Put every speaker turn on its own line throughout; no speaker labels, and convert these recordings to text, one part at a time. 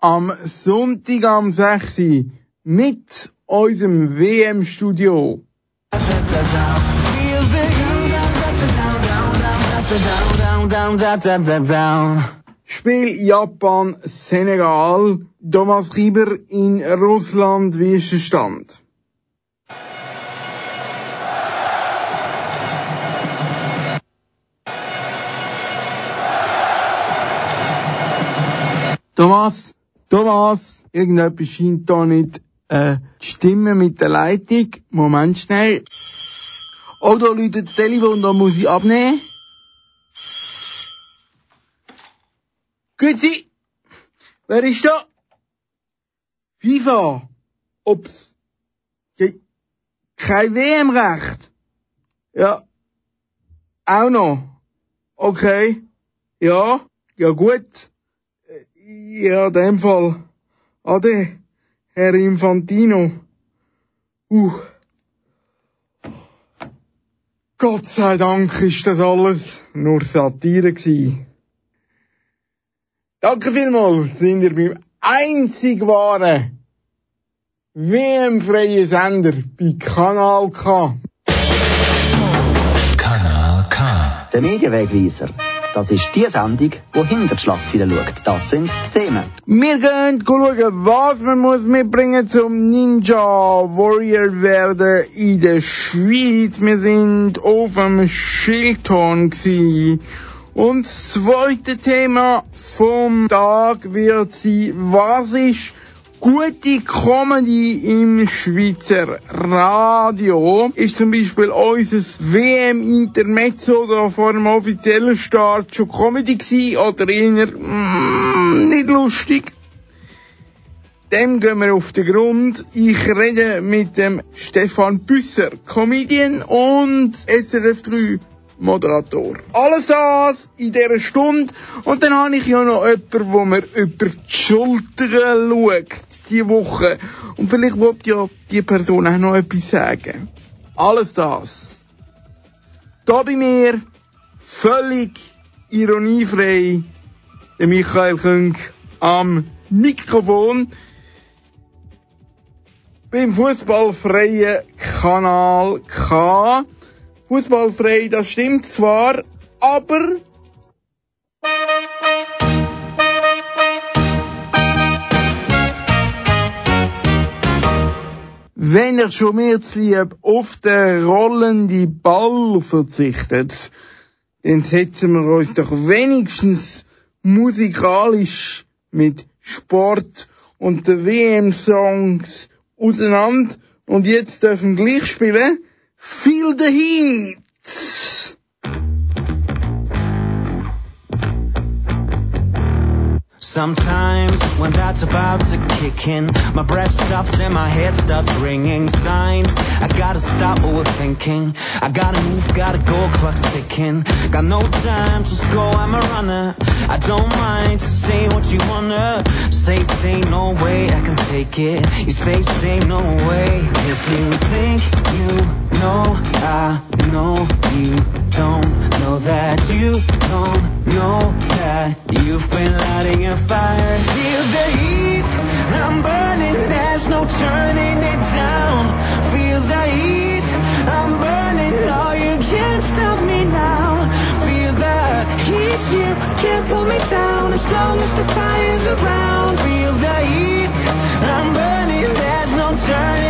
am Sonntag am 6. mit unserem WM-Studio. Spiel Japan Senegal. Thomas Rieber in Russland, wie ist der Stand? Thomas, Thomas, irgendetwas scheint da nicht äh, die Stimme mit der Leitung. Moment schnell. Oh, da läutet das Telefon, da muss ich abnehmen. Grüezi. Wer ist da? FIFA. Ups. Kein WM-Recht. Ja. Auch noch. Okay. Ja. Ja gut. Ja, in dem Fall. Ade, Herr Infantino. Uh. Gott sei Dank ist das alles nur Satire gewesen. Danke vielmals, sind ihr beim einzig wahren WM-freien Sender bei Kanal K.
Kanal K.
Der Medienwegweiser. Das ist die Sendung, die hinter die Schlagzeilen schaut. Das sind die Themen.
Wir gehen schauen, was man muss mitbringen zum Ninja Warrior werden in der Schweiz. Wir sind auf dem Schildhorn gewesen. Und das zweite Thema vom Tag wird sein, was ist Gute Comedy im Schweizer Radio ist zum Beispiel unser WM-Intermezzo da vor dem offiziellen Start schon Comedy gewesen oder eher mm, nicht lustig. Dem gehen wir auf den Grund. Ich rede mit dem Stefan Büsser, Comedian und SRF 3 Moderator. Alles das in dieser Stunde. Und dann habe ich ja noch jemanden, wo mir über die Schulter schaut, diese Woche. Und vielleicht wird ja die Person auch noch etwas sagen. Alles das. Da bei mir, völlig ironiefrei, der Michael Künk am Mikrofon beim Fußballfreien Kanal K fußballfrei, das stimmt zwar, aber wenn er schon mehr lieb auf den rollenden Ball verzichtet, dann setzen wir uns doch wenigstens musikalisch mit Sport und den WM-Songs auseinander. Und jetzt dürfen gleich spielen Feel the heat!
Sometimes when that's about to kick in, my breath stops and my head starts ringing. Signs, I gotta stop overthinking. I gotta move, gotta go, clock's ticking. Got no time, just go, I'm a runner. I don't mind just say what you wanna. Say, say, no way, I can take it. You say, say, no way. You think you know, I know you don't know that you don't know that you've been lighting a fire. Feel the heat, I'm burning, there's no turning it down. Feel the heat, I'm burning, oh you can't stop me now. Feel the heat, you can't pull me down as long as the fire's around. Feel the heat, I'm burning, there's no turning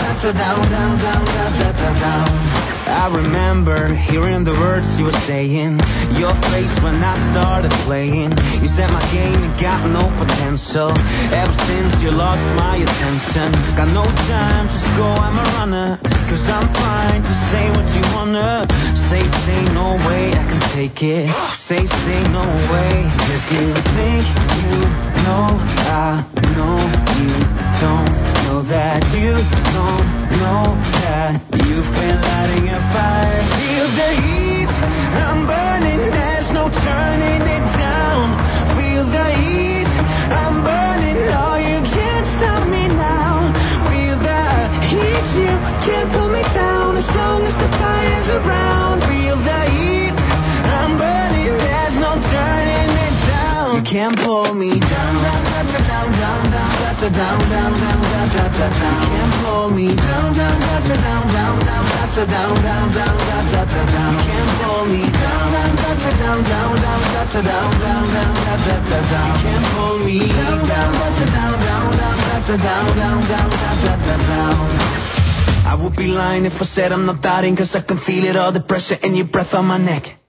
I remember hearing the words you were saying. Your face when I started playing. You said my game ain't got no potential. Ever since you lost my attention. Got no time, just go, I'm a runner. Cause I'm fine to say what you wanna. Say, say, no way, I can take it. Say, say, no way. Cause you think you know, I know you that you don't know that you've been lighting a fire. Feel the heat, I'm burning, there's no turning it down. Feel the heat, I'm burning, oh you can't stop me now. Feel the heat, you can't pull me down as long as the fire's around. Feel the heat, I'm burning, there's no turning down. You can't pull me down, down, down, down, down, down, down, down, down, down, down, down, down. You can't pull me down, down, down, down, down, down, down, down, down, down, down, down, down. You can't pull me down, down, down, down, down, down, down, down, down, down, down, down, down, down. You can't pull me down, down, down, down, down, down, down, down, down, down, down, down. I would be lying if I said I'm not doubting Cause I can feel it all the pressure in your breath on my neck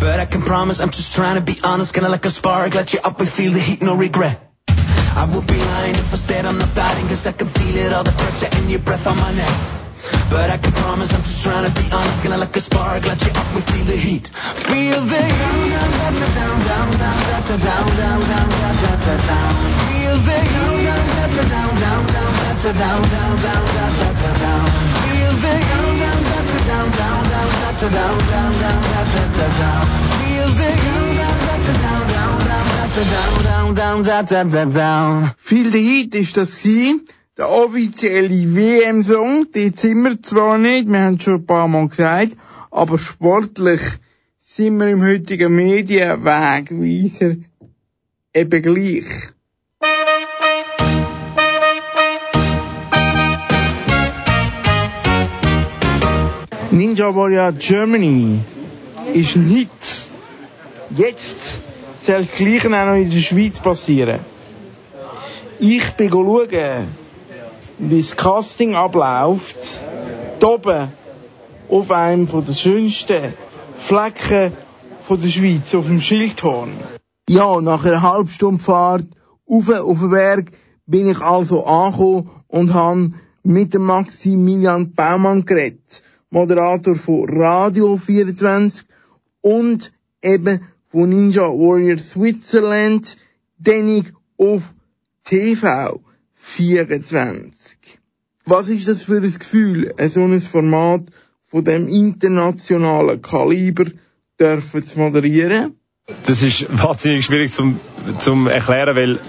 But I can promise I'm just trying to be honest Kinda like a spark, light you up and feel the heat, no regret I would be lying if I said I'm not doubting Cause I can feel it all the pressure in your breath on my neck but I can promise I'm just trying to be honest Gonna like a spark, light you up and feel the heat Feel the heat down, down, down, down, down, down, down, down, down, down, down. Feel the heat down, down, down, down, down, down, down, down, down, down, down. Feel the heat down, down, down, down, down, down, down, down, down, down. Feel the heat down, down, down, down, down, down, down, down.
Feel the Heat ist das gewesen. Der offizielle WM-Song, den sind wir zwar nicht, wir haben es schon ein paar Mal gesagt, aber sportlich sind wir im heutigen Medienwegweiser eben gleich. Ninja Warrior Germany ist Hit. Jetzt soll das Gleiche auch noch in der Schweiz passieren. Ich bin schauen, wie das Casting abläuft. Hier oben auf einem der schönsten Flecken von der Schweiz, auf dem Schildhorn. Ja, nach einer halben Stunde Fahrt auf, auf den Berg bin ich also angekommen und habe mit dem Maximilian Baumann geredet. Moderator von Radio 24 und eben von Ninja Warrior Switzerland, den ich auf TV 24. Was ist das für ein Gefühl, so ein Format von dem internationalen Kaliber dürfen zu moderieren?
Das ist wahnsinnig schwierig zum, zum erklären, weil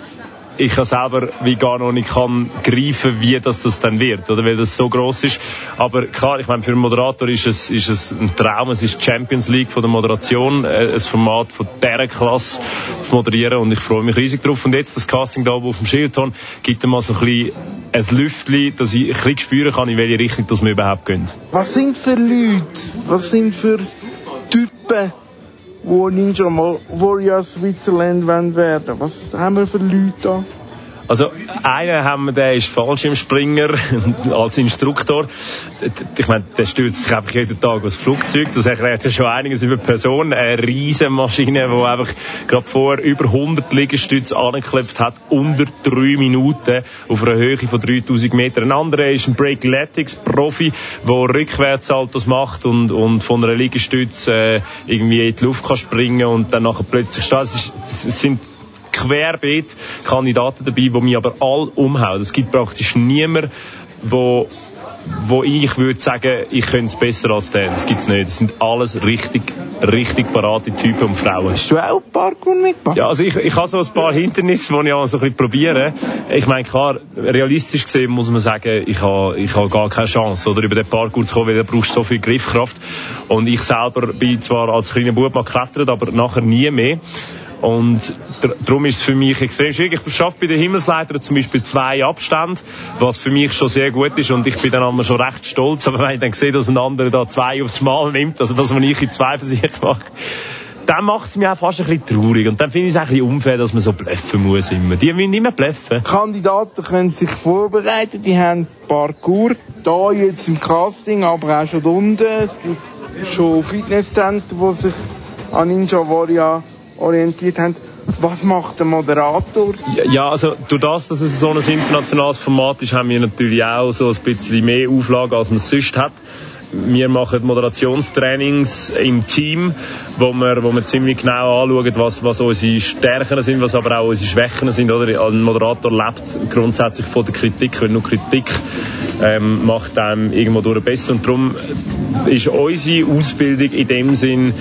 ich ja selber wie gar noch nicht kann greifen, wie das, das dann wird, oder weil das so groß ist. Aber klar, ich meine, für einen Moderator ist es, ist es ein Traum, es ist Champions League von der Moderation, äh, ein Format von dieser Klasse zu moderieren und ich freue mich riesig drauf. Und jetzt das Casting da auf dem Schildton gibt mal so ein bisschen ein Lüftchen, dass ich ein bisschen spüren kann, in welche Richtung das wir überhaupt gehen.
Was sind für Leute, was sind für Typen, wo Ninja Warrior Switzerland werden werden? Was haben wir für Leute da?
Also, einen haben wir, der ist Fallschirmspringer als Instruktor. Ich meine, der stürzt sich einfach jeden Tag aus Flugzeug. Das erklärt ja schon einiges über die Person. Eine riesen Maschine, die einfach gerade vorher über 100 Liegestütze angeklebt hat, unter drei Minuten auf einer Höhe von 3000 Metern. Ein anderer ist ein Breakletics-Profi, der Rückwärtssaltos macht und, und von einer Liegestütze äh, irgendwie in die Luft kann springen und dann nachher plötzlich steht. Es sind querbeet Kandidaten dabei, die mich aber all umhauen. Es gibt praktisch niemanden, wo wo ich würde sagen, ich könnte es besser als der. Das gibt's nicht. Das sind alles richtig, richtig parate Typen und Frauen.
Hast du auch Parkour mitgemacht?
Ja, also ich, ich habe so ein paar Hindernisse, die ich auch so ein bisschen probiere. Ich meine, klar, realistisch gesehen muss man sagen, ich habe, ich habe gar keine Chance, oder über den Parkour zu kommen, weil da brauchst so viel Griffkraft. Und ich selber bin zwar als kleiner Bub mal geklettert, aber nachher nie mehr. Und darum ist es für mich extrem schwierig. Ich schaffe bei den Himmelsleitern zum Beispiel zwei Abstände, was für mich schon sehr gut ist und ich bin dann einmal schon recht stolz, aber wenn ich dann sehe, dass ein anderer da zwei aufs Mal nimmt, also das, was ich in zwei sich mache, dann macht es mich auch fast ein bisschen traurig. Und dann finde ich es auch ein bisschen unfair, dass man so bluffen muss immer. Die nicht mehr bluffen.
Kandidaten können sich vorbereiten, die haben Parkour, da jetzt im Casting, aber auch schon unten. Es gibt schon Fitnesszentren, die sich an Ninja Warrior orientiert haben. Was macht der Moderator?
Ja, also durch das, dass es so ein internationales Format ist, haben wir natürlich auch so ein bisschen mehr Auflagen, als man sonst hat. Wir machen Moderationstrainings im Team, wo wir, wo wir ziemlich genau anschauen, was, was unsere Stärken sind, was aber auch unsere Schwächen sind. Oder? Ein Moderator lebt grundsätzlich von der Kritik, und nur Kritik ähm, macht einem irgendwo durch besser. Und darum ist unsere Ausbildung in dem Sinn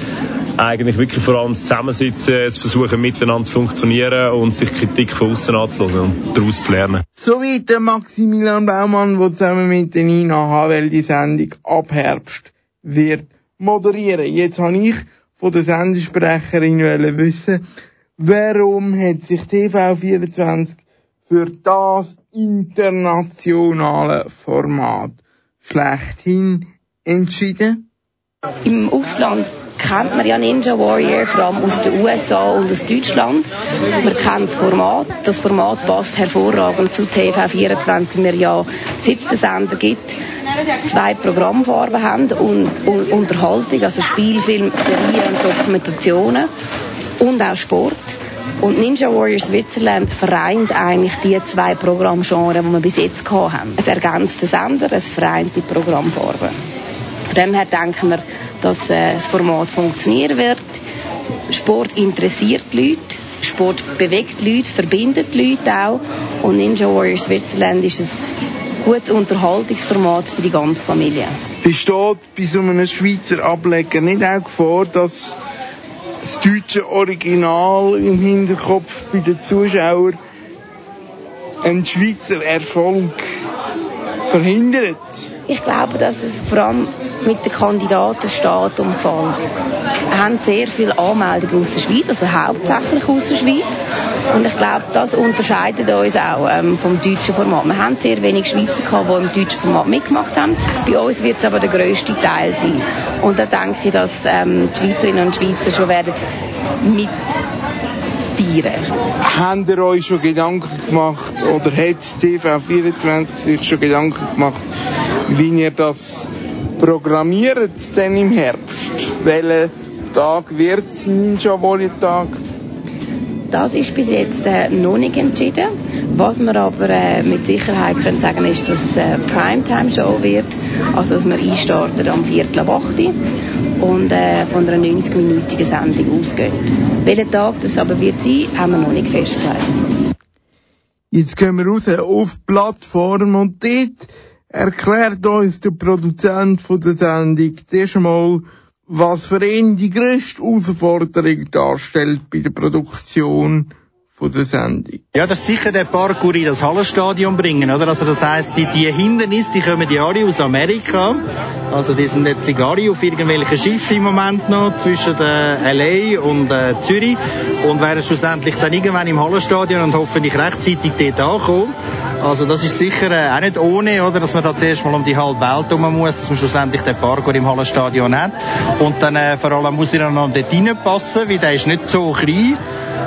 eigentlich wirklich vor allem das Zusammensitzen, zu versuchen miteinander zu funktionieren und sich Kritik von außen anzuhören und daraus zu lernen.
So wie der Maximilian Baumann, der zusammen mit der Nina Havel die Sendung ab Herbst wird moderieren. Jetzt habe ich von der Sendesprecherin wissen, warum hat sich TV24 für das internationale Format schlechthin entschieden?
Im Ausland kennt man ja Ninja Warrior, vor allem aus den USA und aus Deutschland. Man kennt das Format. Das Format passt hervorragend zu TV24, weil wir ja, seit es Sender gibt, zwei Programmfarben haben und, und Unterhaltung, also Spielfilm, Serien und Dokumentationen und auch Sport. Und Ninja Warrior Switzerland vereint eigentlich die zwei Programmgenres, die wir bis jetzt hatten. Es ergänzt den Sender, es vereint die Programmfarben. Von dem her denken wir, dass äh, das Format funktionieren wird. Sport interessiert die Leute, Sport bewegt die Leute, verbindet die Leute auch. Und Ninja Warrior Switzerland ist ein gutes Unterhaltungsformat für die ganze Familie.
Besteht bei so einem Schweizer Ableger nicht auch Gefahr, dass das deutsche Original im Hinterkopf bei den Zuschauern einen Schweizer Erfolg verhindert?
Ich glaube, dass es vor allem mit den Kandidaten steht. Wir haben sehr viele Anmeldungen aus der Schweiz, also hauptsächlich aus der Schweiz. Und ich glaube, das unterscheidet uns auch ähm, vom deutschen Format. Wir haben sehr wenig Schweizer gehabt, die im deutschen Format mitgemacht haben. Bei uns wird es aber der grösste Teil sein. Und da denke ich, dass ähm, die Schweizerinnen und Schweizer schon werden mit feiern.
Habt ihr euch schon Gedanken gemacht oder hat TV24 sich schon Gedanken gemacht, wie ihr das programmiert denn im Herbst? Welcher Tag wird Ninja Warrior Tag?
Das ist bis jetzt äh, noch nicht entschieden. Was wir aber äh, mit Sicherheit können sagen, ist, dass es eine Primetime-Show wird. Also, dass wir einstarten am Viertel ab 8 und äh, von einer 90-minütigen Sendung ausgehen. Welcher Tag das aber wird sein, haben wir noch nicht festgelegt.
Jetzt gehen wir raus auf die Plattform und dort erklärt uns der Produzent von der Sendung zuerst einmal, was für ihn die grösste Herausforderung darstellt bei der Produktion der Sendung.
Ja, das ist sicher der Parkour in das Hallenstadion bringen, oder? Also das heißt, die, die Hindernisse, die kommen ja alle aus Amerika. Also die sind jetzt alle auf irgendwelchen Schiffen im Moment noch zwischen äh, LA und äh, Zürich und werden schlussendlich dann irgendwann im Hallenstadion und hoffentlich rechtzeitig dort ankommen. Also das ist sicher äh, auch nicht ohne, oder, dass man da zuerst mal um die halbe Welt herum muss, dass man schlussendlich den Parkour im Hallenstadion hat. Und dann äh, vor allem muss er noch dort reinpassen, weil der ist nicht so klein.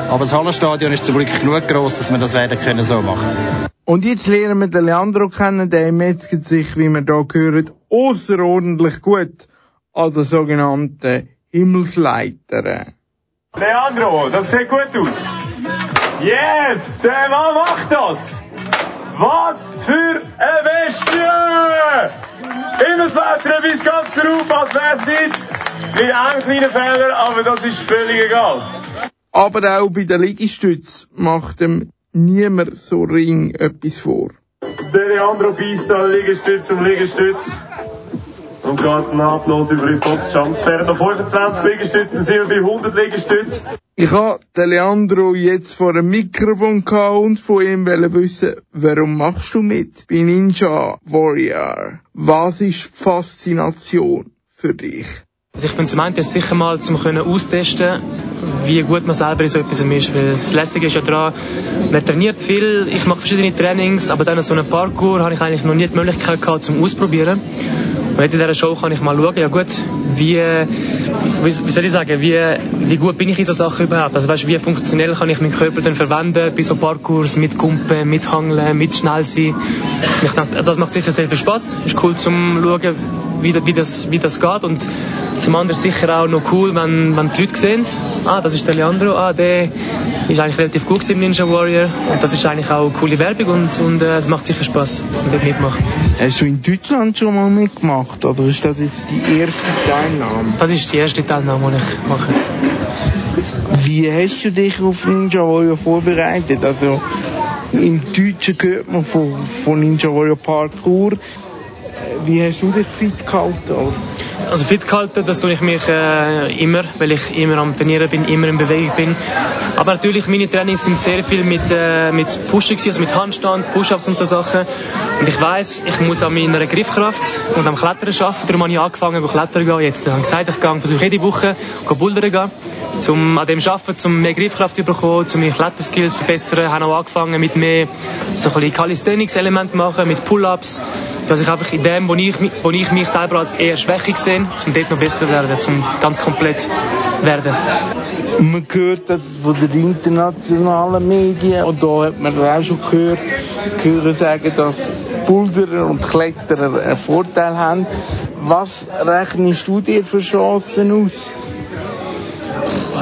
Aber das Hallenstadion ist zum Glück genug groß, dass wir das werden können so machen.
Und jetzt lernen wir den Leandro kennen, der metzget sich, wie wir da hören, außerordentlich gut als der sogenannte Himmelsleiter.
Leandro, das sieht gut aus. Yes, der Mann macht das. Was für eine Bestie! Himmelsleiter bis ganz drauf, als wär's nicht. Mit einem kleinen Fehler, aber das ist völlig egal.
Aber auch bei den Liegestütz macht ihm niemand so ring etwas vor.
Der Leandro beißt da Liegestütz um Liegestütz. Und geht nahtlos über die Boxjumps. Während noch 25 Liegestützen sind wir bei 100 Liegestützen.
Ich habe den Leandro jetzt vor einem Mikrofon gehabt und von ihm wissen, warum machst du mit bei Ninja Warrior? Was ist die Faszination für dich?
Also ich finde zum einen ist sicher mal zum können austesten, wie gut man selber in so etwas ist. Das Lässige ist ja daran, man trainiert viel, ich mache verschiedene Trainings, aber dann so einen Parkour habe ich eigentlich noch nie die Möglichkeit gehabt zum Ausprobieren. Und jetzt in dieser Show kann ich mal schauen, ja gut, wie, wie, soll ich sagen, wie, wie gut bin ich in so Sachen überhaupt? Also weißt, wie funktionell kann ich meinen Körper dann verwenden bei so Parkours, mit Kumpen, mit Hangeln, mit schnell sein. Ich denke, also das macht sicher sehr viel Spaß. Ist cool zum schauen, wie, wie, das, wie das geht. Und zum anderen sicher auch noch cool, wenn, wenn die Leute sehen, ah, das ist der Leandro, ah, der ist eigentlich relativ gut im Ninja Warrior. Und das ist eigentlich auch eine coole Werbung und, und äh, es macht sicher Spaß, dass man dort mitmacht.
Hast du in Deutschland schon mal mitgemacht oder ist das jetzt die erste Teilnahme?
Das ist die erste Teilnahme, die ich mache.
Wie hast du dich auf Ninja Warrior vorbereitet? Also im Deutschen hört man von, von Ninja Warrior Parkour. Wie hast du dich fit gehalten?
Also fit gehalten, das tue ich mich äh, immer, weil ich immer am Trainieren bin, immer in Bewegung bin. Aber natürlich, meine Trainings sind sehr viel mit, äh, mit Pushen, also mit Handstand, Push-Ups und so Sachen. Und ich weiß, ich muss an meiner Griffkraft und am Klettern arbeiten. Darum habe ich angefangen, Klettern zu gehen. Jetzt habe ich gesagt, ich gehe, versuche jede Woche bouldern gehen. Um an dem arbeiten, um mehr Griffkraft zu bekommen, um meine Kletterskills zu verbessern. Habe auch angefangen mit mehr so ein bisschen Calisthenics-Elementen machen, mit Pull-Ups. Dass ich einfach in dem, wo ich, wo ich mich selber als eher schwächig sehe, um dort noch besser werden, um ganz komplett werden.
Man hört das von den internationalen Medien und da hat man auch schon gehört, gehört sagen, dass Boulderer und Kletterer einen Vorteil haben. Was rechnest du dir für Chancen aus?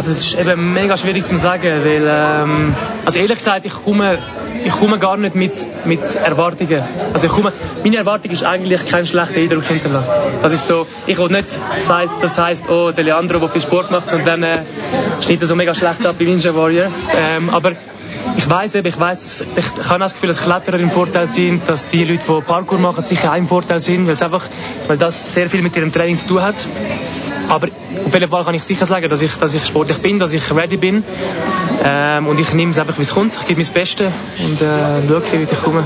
Das ist eben mega schwierig zu sagen, weil, ähm, also ehrlich gesagt, ich komme, ich komme gar nicht mit, mit Erwartungen. Also ich komme, meine Erwartung ist eigentlich kein schlechter Eindruck hinterlassen. Das ist so, ich will nicht, das heisst, oh, der Leandro, der viel Sport macht und dann äh, schneidet er so mega schlecht ab bei Ninja Warrior. Ähm, aber ich weiß eben, ich weiß, ich habe das Gefühl, dass Kletterer im Vorteil sind, dass die Leute, die Parkour machen, sicher auch im Vorteil sind, weil es einfach, weil das sehr viel mit ihrem Training zu tun hat. Aber auf jeden Fall kann ich sicher sagen, dass ich, dass ich sportlich bin, dass ich ready bin. Ähm, und ich nehme es einfach, wie es kommt. Ich gebe mein Bestes und äh, schaue, wie ich komme.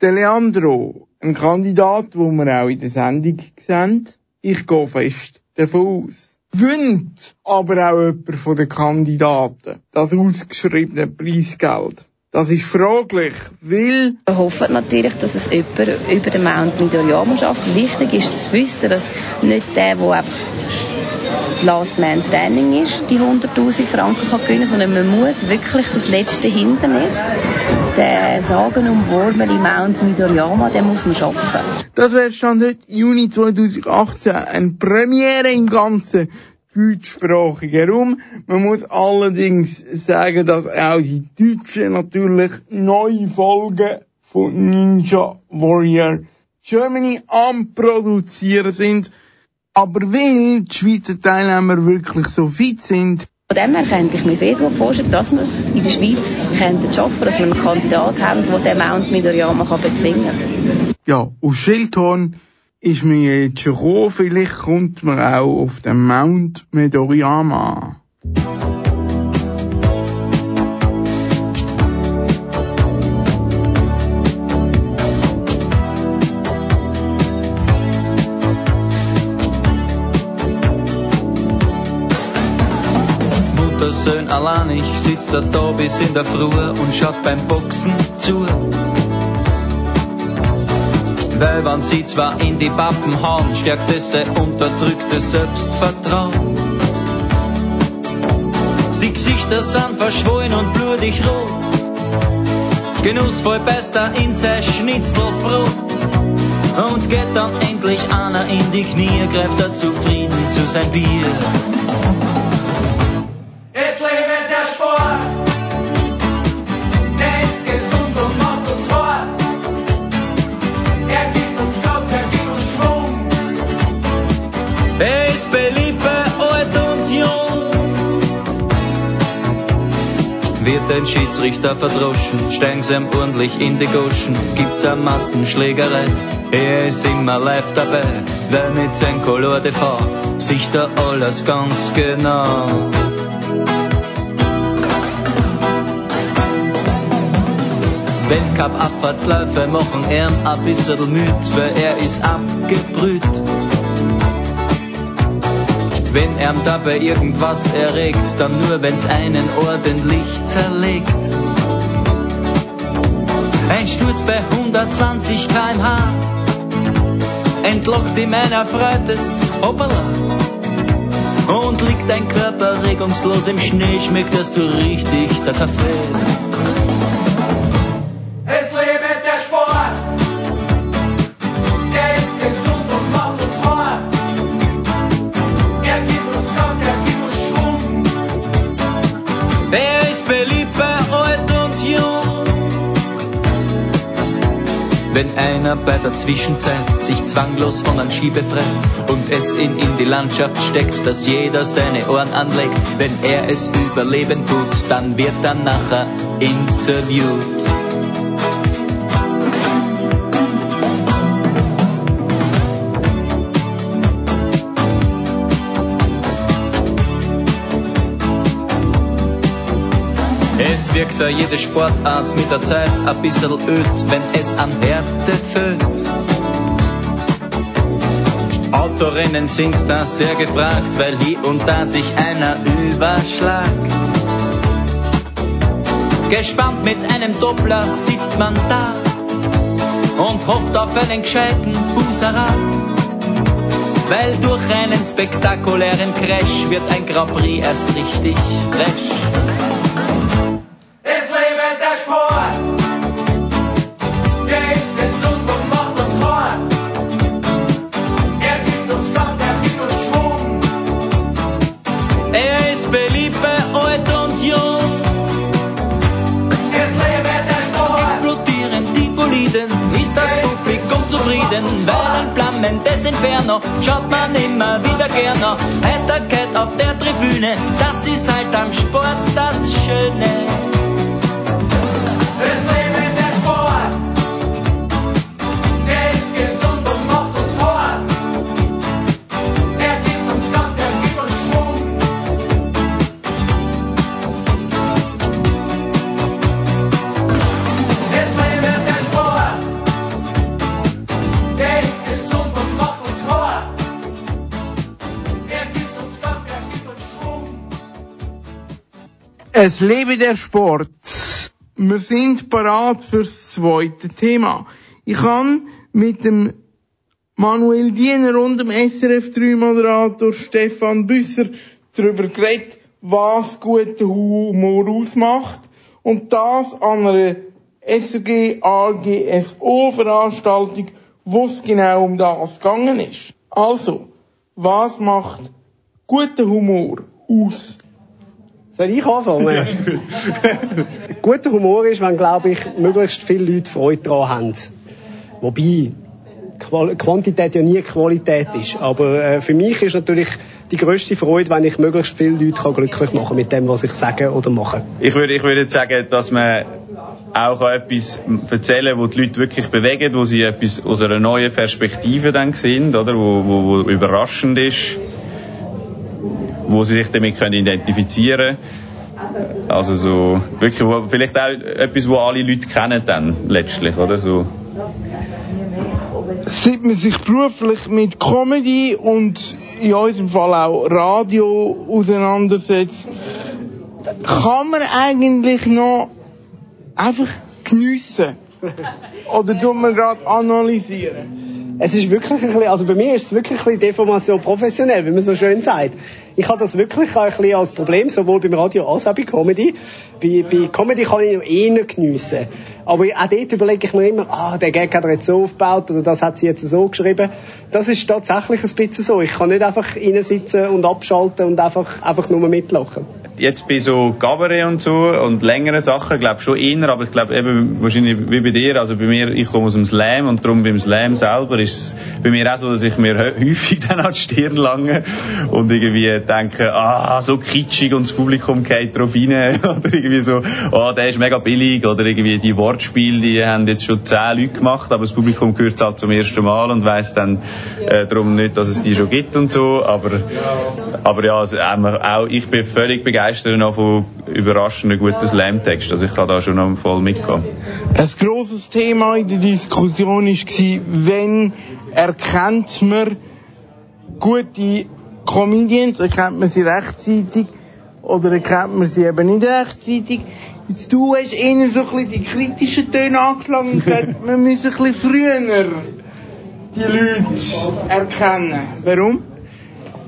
Der Leandro, ein Kandidat, den wir auch in der Sendung sehen. Ich gehe fest davon aus. Wünscht aber auch jemand von den Kandidaten das ausgeschriebene Preisgeld. Das ist fraglich, weil...
Wir hoffen natürlich, dass es jemand über den Mount Midoriyama schafft. Wichtig ist zu wissen, dass nicht der, der einfach Last Man Standing ist, die 100'000 Franken kann gewinnen, sondern man muss wirklich das letzte Hindernis, den sagenumworbenen Mount Midoriyama, den muss man schaffen.
Das wäre Stand heute Juni 2018 eine Premiere im Ganzen deutschsprachigen Raum. Man muss allerdings sagen, dass auch die Deutschen natürlich neue Folgen von Ninja Warrior Germany am Produzieren sind. Aber weil die Schweizer Teilnehmer wirklich so fit sind,
von dem her könnte ich mir sehr gut vorstellen, dass wir es in der Schweiz könnten schaffen, dass wir einen Kandidat haben, der den Mount Midoriyama bezwingen kann.
Ja, aus Schildhorn ist mir jetzt schon gekommen, vielleicht kommt man auch auf den Mount Midoriyama.
Muttersöhn allein, ich sitz da da bis in der Früh und schaut beim Boxen zu weil wenn sie zwar in die Pappen hauen, stärkt es sein unterdrücktes Selbstvertrauen. Die Gesichter sind verschwollen und blutig rot. Genussvoll beißt er in sein Schnitzelbrot. Und geht dann endlich einer in die Knie, greift er zufrieden zu sein Bier. Den Schiedsrichter verdroschen, steigen's ihm ordentlich in die Goschen, gibt's am Massenschlägerei, er ist immer live dabei, wer mit sein Color de V, sieht da alles ganz genau. Weltcup-Abfahrtsläufe machen er ein bisschen müd, weil er ist abgebrüht wenn er dabei irgendwas erregt, dann nur wenn's einen ordentlich zerlegt. Ein Sturz bei 120 kmh entlockt ihm ein erfreutes Hoppala. Und liegt ein Körper regungslos im Schnee, schmeckt erst so richtig der Kaffee. Einer bei der Zwischenzeit sich zwanglos von Ski befreit und es ihn in die Landschaft steckt, dass jeder seine Ohren anlegt, wenn er es überleben tut, dann wird er nachher interviewt. Da jede Sportart mit der Zeit ein bisschen öd, wenn es an Härte füllt. Autorinnen sind da sehr gefragt, weil hier und da sich einer überschlagt. Gespannt mit einem Doppler sitzt man da und hofft auf einen gescheiten Buserat. Weil durch einen spektakulären Crash wird ein Grand Prix erst richtig fresh. Schaut man immer wieder gerne. Heiterkeit auf der Tribüne,
Es lebe der Sport.
Wir sind parat fürs zweite Thema. Ich kann mit dem Manuel Diener und dem SRF3-Moderator Stefan Büsser darüber geredet, was guter Humor ausmacht. Und das an einer SRG AGSO Veranstaltung, wo es genau um das gegangen ist. Also, was macht guter Humor aus?
Soll ich anfangen? Guter Humor ist, wenn, glaube ich, möglichst viele Leute Freude daran haben. Wobei, Qual Quantität ja nie Qualität ist. Aber äh, für mich ist natürlich die grösste Freude, wenn ich möglichst viele Leute kann glücklich machen mit dem, was ich sage oder mache.
Ich würde, ich würde sagen, dass man auch etwas erzählen, wo die Leute wirklich bewegen, wo sie etwas aus einer neuen Perspektive dann sehen, oder, wo, wo, wo überraschend ist, wo sie sich damit können identifizieren Also so, wirklich, vielleicht auch etwas, wo alle Leute kennen dann, letztlich, oder, so.
seit man sich beruflich mit Comedy und in unserem Fall auch Radio auseinandersetzt, kann man eigentlich noch einfach geniessen. Oder tut man gerade analysieren?
Es ist wirklich ein bisschen, also bei mir ist es wirklich ein bisschen Deformation professionell, wie man so schön sagt. Ich habe das wirklich ein bisschen als Problem, sowohl beim Radio als auch bei Comedy. Bei, bei Comedy kann ich noch eher geniessen. Aber auch dort überlege ich mir immer, ah, der Gag hat er jetzt so aufgebaut oder das hat sie jetzt so geschrieben. Das ist tatsächlich ein bisschen so. Ich kann nicht einfach reinsitzen und abschalten und einfach, einfach nur mitlachen.
Jetzt bei so Cabaret und so und längeren Sachen, glaube schon eher, aber ich glaube eben wahrscheinlich wie bei dir, also bei mir, ich komme aus dem Slam und darum beim Slam selber ist es bei mir auch so, dass ich mir häufig dann an die Stirn lange und irgendwie denke, ah, so kitschig und das Publikum geht drauf rein oder irgendwie so, ah, der ist mega billig oder irgendwie die Wortspiele, die haben jetzt schon zehn Leute gemacht, aber das Publikum hört es halt zum ersten Mal und weiß dann äh, darum nicht, dass es die schon gibt und so, aber, aber ja, also, auch ich bin völlig begeistert noch von überraschenden guten Slam-Texten, also ich kann da schon noch voll mitgehen.
Ein grosses Thema in der Diskussion war, wenn erkennt man gute Comedians, erkennt man sie rechtzeitig oder erkennt man sie eben nicht rechtzeitig. Jetzt du hast eher so ein bisschen die kritischen Töne angeschlagen und gesagt, man muss ein bisschen früher die Leute erkennen. Warum?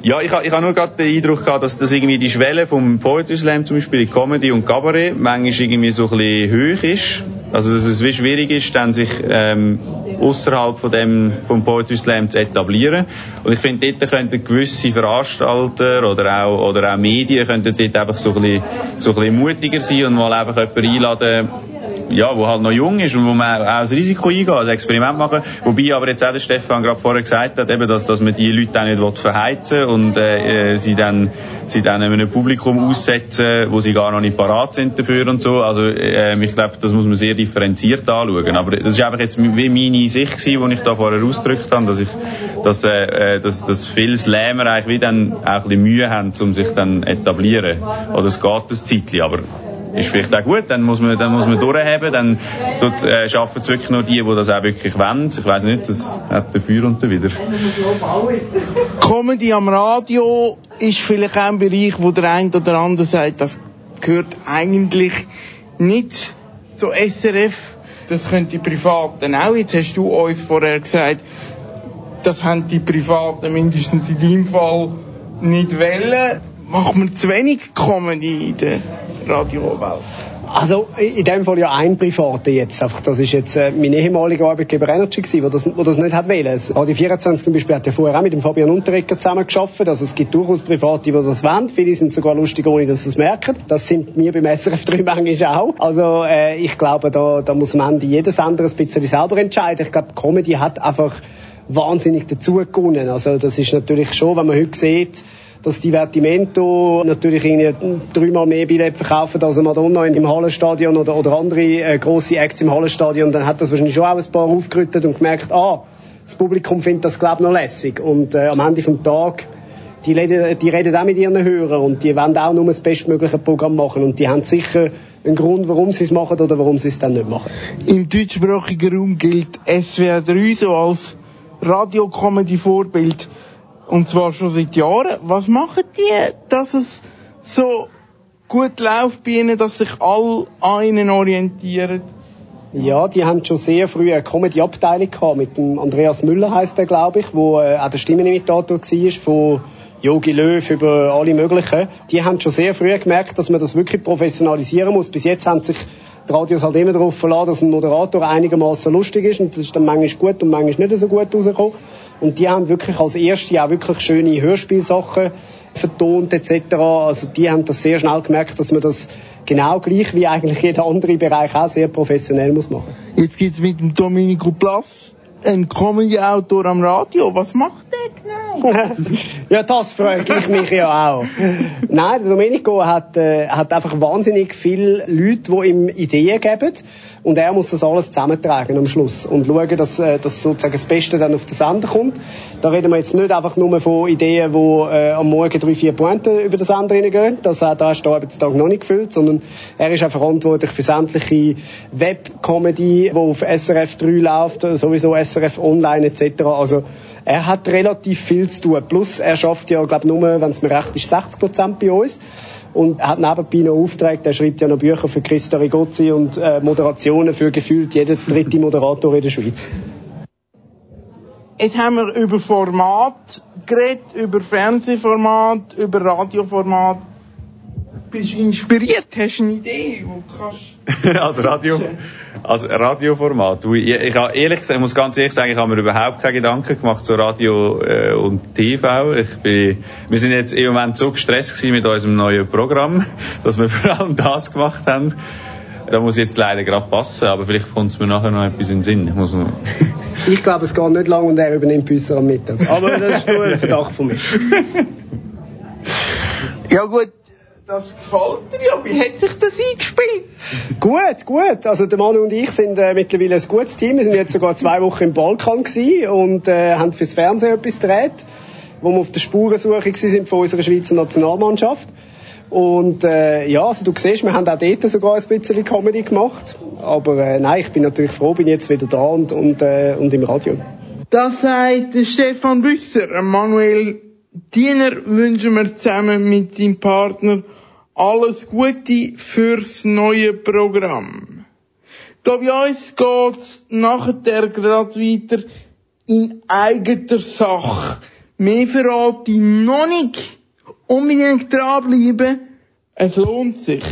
Ja, ich, ich habe nur gerade den Eindruck gehabt, dass das irgendwie die Schwelle vom Poetry Slam zum Beispiel in Comedy und Cabaret manchmal irgendwie so ein bisschen hoch ist. Also dass es wie schwierig ist, dann sich ähm, außerhalb von dem vom Poetry Slam zu etablieren. Und ich finde, dort könnten gewisse Veranstalter oder auch oder auch Medien könnten dort einfach so ein bisschen, so ein bisschen mutiger sein und mal einfach jemanden einladen, ja, wo halt noch jung ist und wo man auch das Risiko eingehen, also Experiment machen. Wobei aber jetzt auch der Stefan gerade vorher gesagt hat, eben, dass, dass man die Leute auch nicht will verheizen und äh, äh, sie dann sie dann einem Publikum aussetzen, wo sie gar noch nicht parat sind dafür und so. Also äh, ich glaube, das muss man sehr differenziert anschauen. Aber das ist einfach jetzt wie meine Sicht die ich da vorher ausgedrückt habe, dass ich, dass, äh, äh, dass, dass viele Slammer eigentlich wie dann auch ein bisschen Mühe haben, um sich dann etablieren. Oder es geht das Zeitchen, aber ist vielleicht auch gut, dann muss man, dann muss man durchhaben, dann dort, äh, schaffen es wirklich nur die, die das auch wirklich wollen. Ich weiss nicht, das hat dafür und wieder.
Comedy am Radio ist vielleicht auch ein Bereich, wo der eine oder andere sagt, das gehört eigentlich nicht zu SRF. Das können die Privaten auch. Jetzt hast du uns vorher gesagt, das haben die Privaten mindestens in deinem Fall nicht wollen. Macht man zu wenig Comedy in der Radiowelt?
Also in dem Fall ja ein Privater jetzt. Einfach, das ist jetzt äh, mein ehemaliger Arbeitgeber Energy gewesen, wo das, wo das nicht hat wollen. Radio 24 zum Beispiel hat ja vorher auch mit dem Fabian Unterrecker zusammen geschafft. Also es gibt durchaus Private, die das wollen. Viele sind sogar lustig, ohne dass sie es merken. Das sind wir beim SRF 3 manchmal auch. Also äh, ich glaube, da, da muss am Ende jeder Sender ein bisschen selber entscheiden. Ich glaube, Comedy hat einfach wahnsinnig dazugewonnen. Also das ist natürlich schon, wenn man heute sieht, dass Divertimento natürlich irgendwie dreimal mehr Billette verkaufen als Madonna im Hallenstadion oder, oder andere äh, grosse Acts im Hallenstadion, dann hat das wahrscheinlich schon auch ein paar aufgerüttet und gemerkt, ah, das Publikum findet das glaube ich noch lässig und äh, am Ende vom Tag die reden, die reden auch mit ihren Hörern und die wollen auch nur das bestmögliche Programm machen und die haben sicher einen Grund, warum sie es machen oder warum sie es dann nicht machen.
Im deutschsprachigen Raum gilt SWR 3 so als Radio-Comedy-Vorbild. Und zwar schon seit Jahren. Was machen die, dass es so gut läuft bei ihnen, dass sich alle an ihnen orientieren?
Ja, die haben schon sehr früh eine Comedy-Abteilung gehabt mit dem Andreas Müller heißt der, glaube ich, wo äh, auch der Stimmenimitator war von Yogi Löw über alle möglichen. Die haben schon sehr früh gemerkt, dass man das wirklich professionalisieren muss. Bis jetzt haben sich die Radios halt immer darauf verlassen, dass ein Moderator einigermaßen lustig ist und das ist dann manchmal gut und manchmal nicht so gut rausgekommen. Und die haben wirklich als erste auch wirklich schöne Hörspielsachen vertont etc. Also die haben das sehr schnell gemerkt, dass man das genau gleich wie eigentlich jeder andere Bereich auch sehr professionell muss machen.
Jetzt geht's mit dem Domenico Blas, ein Comedy-Autor am Radio. Was macht?
ja, das frage ich mich ja auch. Nein, der Domenico hat, äh, hat einfach wahnsinnig viele Leute, die ihm Ideen geben. Und er muss das alles zusammentragen am Schluss und schauen, dass, äh, dass sozusagen das Beste dann auf den Sender kommt. Da reden wir jetzt nicht einfach nur von Ideen, die äh, am Morgen drei, vier Pointen über den Sender reingehen. Das, äh, da der Arbeitstag noch nicht gefüllt, sondern er ist auch verantwortlich für sämtliche Web-Comedy, die auf SRF 3 läuft, sowieso SRF Online etc. Also er hat relativ viel zu tun. Plus er schafft ja, glaube nur, wenn es mir recht ist, 60 Prozent bei uns. Und er hat nebenbei noch Aufträge, er schreibt ja noch Bücher für Christa Rigozzi und äh, Moderationen für gefühlt jeden dritte Moderator in der Schweiz.
Jetzt haben wir über Format geredet, über Fernsehformat, über Radioformat. Bist inspiriert? Hast du eine Idee, wo du kannst...
als Radio, als Radioformat. Ich, ich, ich, ehrlich gesagt, ich muss ganz ehrlich sagen, ich habe mir überhaupt keine Gedanken gemacht zu Radio äh, und TV. Ich bin, wir sind jetzt im Moment so gestresst gewesen mit unserem neuen Programm, dass wir vor allem das gemacht haben. Da muss ich jetzt leider gerade passen, aber vielleicht kommt es mir nachher noch etwas in den Sinn. Ich, muss noch
ich glaube, es geht nicht lange und er übernimmt Büsser am Mittag. Aber das ist nur ein Verdacht von mir.
ja gut, das gefällt dir ja. Wie hat sich das eingespielt?
Gut, gut. Also der Manu und ich sind äh, mittlerweile ein gutes Team. Wir sind jetzt sogar zwei Wochen im Balkan gewesen und äh, haben fürs Fernsehen etwas gedreht, wo wir auf der Spurensuche sind von unserer Schweizer Nationalmannschaft. Und äh, ja, also du siehst, wir haben auch dort sogar ein bisschen Comedy gemacht. Aber äh, nein, ich bin natürlich froh, bin jetzt wieder da und, und, äh, und im Radio.
Das sagt Stefan Büsser. Manuel Diener wünschen wir zusammen mit seinem Partner alles Gute fürs neue Programm. Da bei uns geht's nachher gerade weiter in eigener Sache. Mehr verrate ich noch nicht. Unbedingt dranbleiben. Es lohnt sich.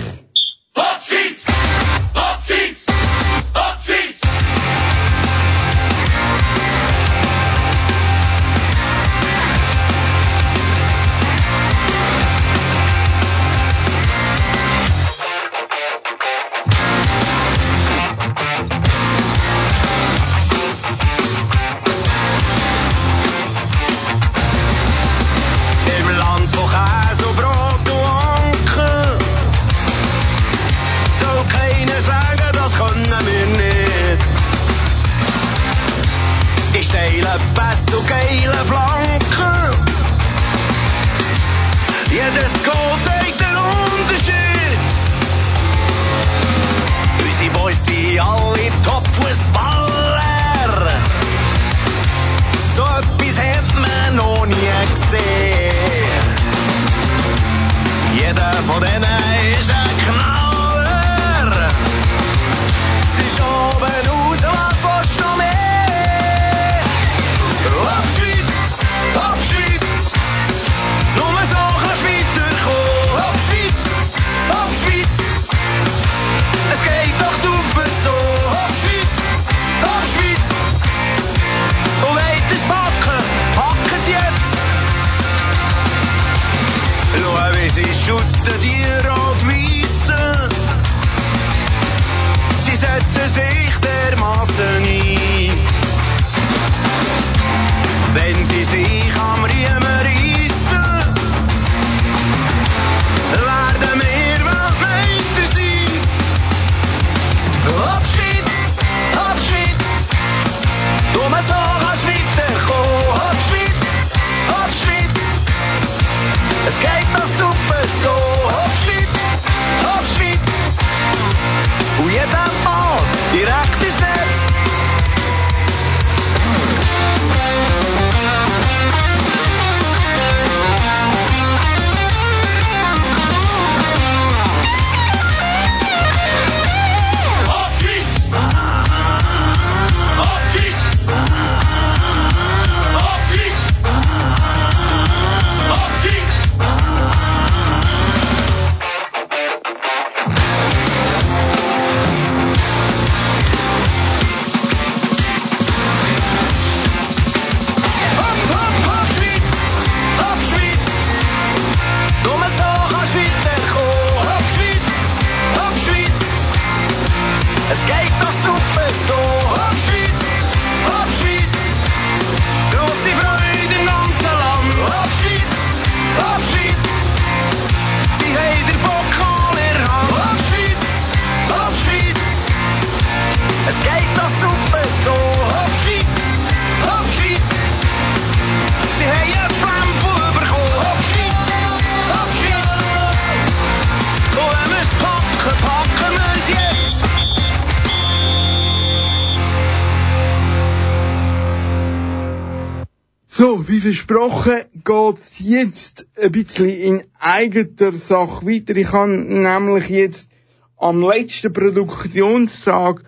Versprochen, geht's jetzt ein bisschen in eigener Sache weiter. Ich habe nämlich jetzt am letzten Produktionstag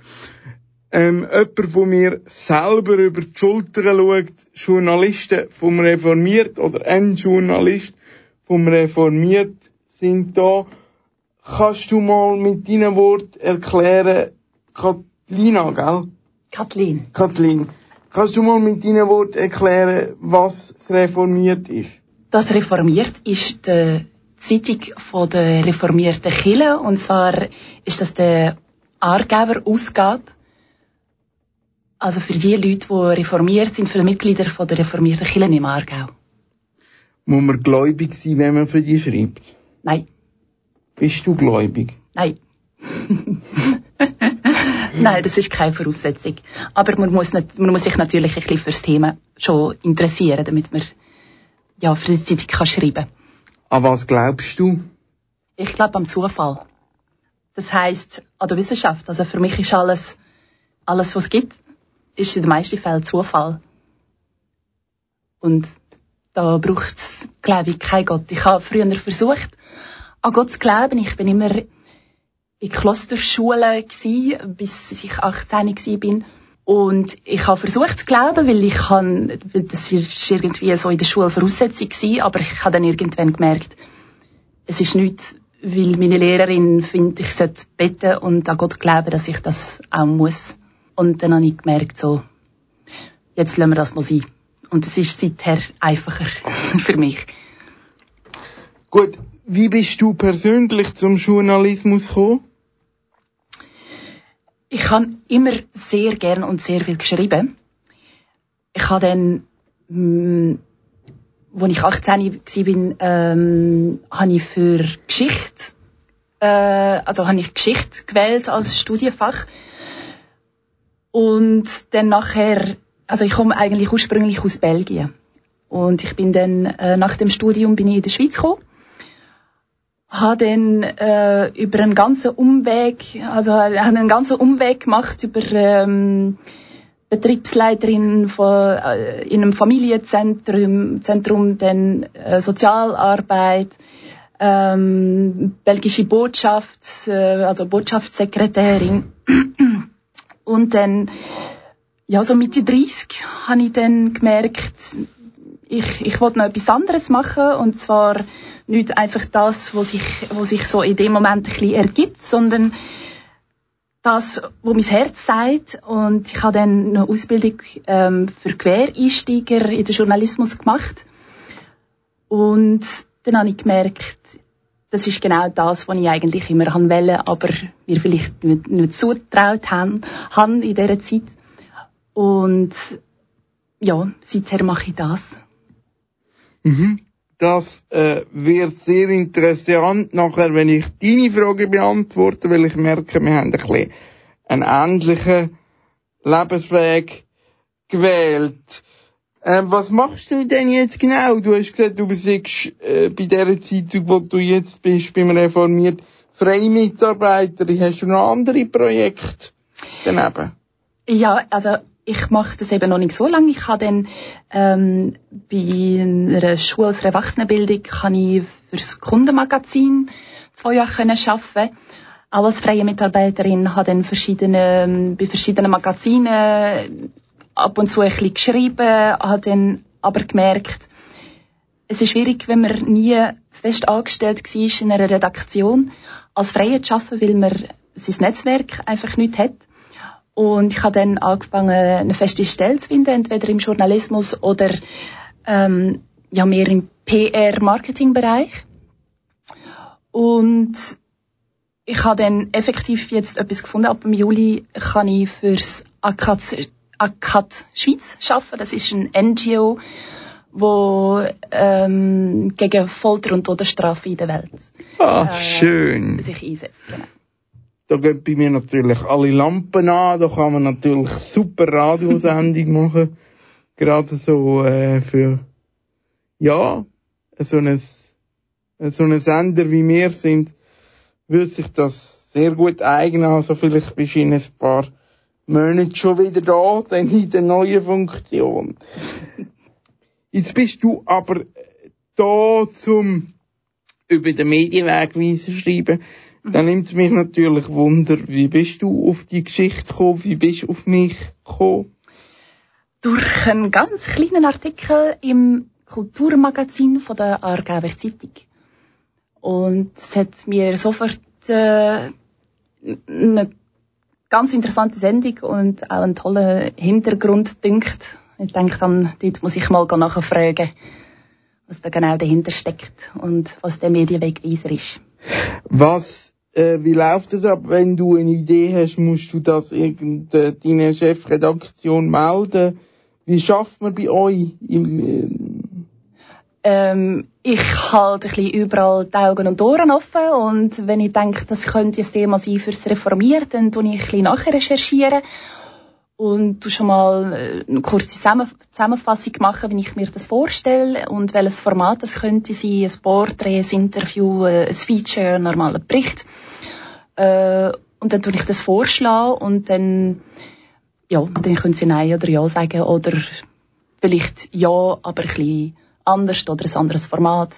ähm, jemand, wo mir selber über die Schulter schaut, Journalisten vom Reformiert oder ein Journalist vom Reformiert sind da. Kannst du mal mit deinen Worten erklären, Katlina, gell?
Kathleen.
Kathleen, kannst du mal mit deinen Worten erklären, was das Reformiert ist?
Das Reformiert ist die Zeitung von der reformierten Kirche. Und zwar ist das der Aargauer-Ausgabe. Also für die Leute, die reformiert sind, für die Mitglieder von der reformierten Kirche im Aargau.
Muss man gläubig sein, wenn man für die schreibt?
Nein,
Bist du gläubig?
nein. Nein, das ist keine Voraussetzung. Aber man muss, nicht, man muss sich natürlich ein bisschen fürs Thema schon interessieren, damit man ja, für die Zeitung kann schreiben
An was glaubst du?
Ich glaube am Zufall. Das heißt an der Wissenschaft. Also für mich ist alles, alles was es gibt, ist in den meisten Fällen Zufall. Und da braucht es, glaube ich, keinen Gott. Ich habe früher versucht, an Gott zu glauben. Ich bin immer in Klosterschule gsi, bis ich 18 gsi bin. Und ich habe versucht zu glauben, weil ich kann, das ist irgendwie so in der Schule Voraussetzung gsi, aber ich habe dann irgendwann gemerkt, es ist nicht, weil meine Lehrerin findet, ich sollte beten und an Gott glauben, dass ich das auch muss. Und dann habe ich gemerkt, so, jetzt lassen wir das mal sein. Und es ist seither einfacher für mich.
Gut, wie bist du persönlich zum Journalismus gekommen?
Ich habe immer sehr gern und sehr viel geschrieben. Ich habe dann, mh, als ich 18 war, ähm, habe ich für Geschichte, äh, also habe ich Geschichte gewählt als Studienfach. Und dann nachher, also ich komme eigentlich ursprünglich aus Belgien. Und ich bin dann, äh, nach dem Studium bin ich in der Schweiz gekommen. Habe dann äh, über einen ganzen Umweg, also habe einen ganzen Umweg gemacht über ähm, Betriebsleiterin von, äh, in einem Familienzentrum, Zentrum, dann äh, Sozialarbeit, ähm, belgische Botschaft, äh, also Botschaftssekretärin. Und dann, ja, so Mitte 30 habe ich dann gemerkt, ich, ich wollte noch etwas anderes machen und zwar nicht einfach das, was sich, was sich so in dem Moment ein bisschen ergibt, sondern das, wo mein Herz sagt. Und ich habe dann eine Ausbildung ähm, für Quereinsteiger in den Journalismus gemacht. Und dann habe ich gemerkt, das ist genau das, was ich eigentlich immer wollte, aber mir vielleicht nicht, nicht zugetraut haben, haben in dieser Zeit. Und ja, seither mache ich das.
Mhm. Das äh, wird sehr interessant nachher, wenn ich deine Frage beantworte, weil ich merke, wir haben ein bisschen einen ähnlichen Lebensweg gewählt. Äh, was machst du denn jetzt genau? Du hast gesagt, du bist äh, bei der Zeitung, wo du jetzt bist, beim Reformiert, Freimitarbeiterin. Hast du noch andere Projekte daneben?
Ja, also ich mache das eben noch nicht so lange. Ich habe dann ähm, bei einer Schule für Erwachsenenbildung kann ich fürs Kundenmagazin zwei Jahre können arbeiten. Auch als freie Mitarbeiterin habe dann verschiedene, ähm, bei verschiedenen Magazinen ab und zu ein bisschen geschrieben, habe dann aber gemerkt, es ist schwierig, wenn man nie fest angestellt war in einer Redaktion, als Freie zu arbeiten, weil man sein Netzwerk einfach nicht hat. Und ich habe dann angefangen, eine feste Stelle zu finden, entweder im Journalismus oder ähm, ja, mehr im PR-Marketing-Bereich. Und ich habe dann effektiv jetzt etwas gefunden. Ab dem Juli kann ich fürs ACAT, ACAT Schweiz arbeiten. Das ist ein NGO, wo ähm, gegen Folter und Todesstrafe in der Welt
ah, äh, schön.
sich einsetzt. Genau.
Da gehen bei mir natürlich alle Lampen an, da kann man natürlich super Radiosendung machen. Gerade so äh, für, ja, so ein, so ein Sender wie wir sind, würde sich das sehr gut eignen. Also vielleicht bist du in ein paar Monaten schon wieder da, dann in der neuen Funktion. Jetzt bist du aber da zum über den Medienwegweiser schreiben. Dann nimmt es mich natürlich Wunder, wie bist du auf die Geschichte gekommen? Wie bist du auf mich gekommen?
Durch einen ganz kleinen Artikel im Kulturmagazin von der Aargauer Zeitung. Und es hat mir sofort äh, eine ganz interessante Sendung und auch einen tollen Hintergrund dünkt. Ich denke dann, dort muss ich mal nachfragen, was da genau dahinter steckt und was der Medienwegweiser ist.
Was äh, wie läuft das ab, wenn du eine Idee hast, musst du das irgendeiner Chefredaktion melden? Wie schafft man bei euch im,
ähm, ähm, ich halte ein bisschen überall die Augen und Ohren offen und wenn ich denke, das könnte ein Thema sein fürs Reformiert, dann tue ich ein bisschen nachher recherchieren und du schon mal äh, eine kurze Zusammenfassung machen, wenn ich mir das vorstelle und welches Format das könnte sein, ein Porträt, ein Interview, äh, ein Feature, ein normaler Bericht. Äh, und dann tue ich das vorschlagen und dann, ja, dann können sie Nein oder Ja sagen oder vielleicht Ja, aber ein bisschen anders oder ein anderes Format.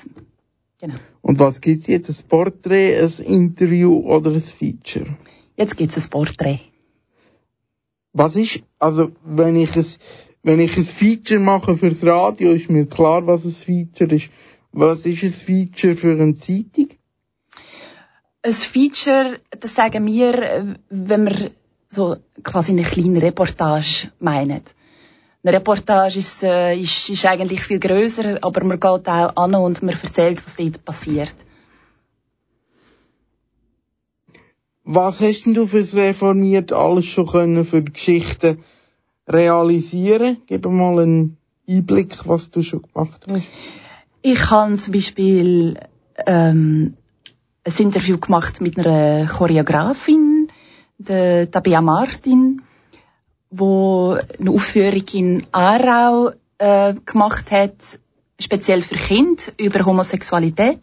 Genau. Und was gibt's jetzt? Ein Porträt, ein Interview oder ein Feature?
Jetzt gibt's ein Porträt.
Was ist, also, wenn ich es, wenn ich ein Feature mache fürs Radio, ist mir klar, was ein Feature ist. Was ist ein Feature für eine Zeitung?
Ein Feature, das sagen wir, wenn wir so quasi eine kleine Reportage meinen. Eine Reportage ist, äh, ist, ist eigentlich viel größer, aber man geht auch an und man erzählt, was dort passiert.
Was hast denn du fürs Reformiert alles schon können für Geschichten realisieren? Gib mal einen Einblick, was du schon gemacht hast.
Ich habe zum Beispiel ähm, ein Interview gemacht mit einer Choreografin, der Tabea Martin, wo eine Aufführung in Aarau äh, gemacht hat, speziell für Kinder über Homosexualität.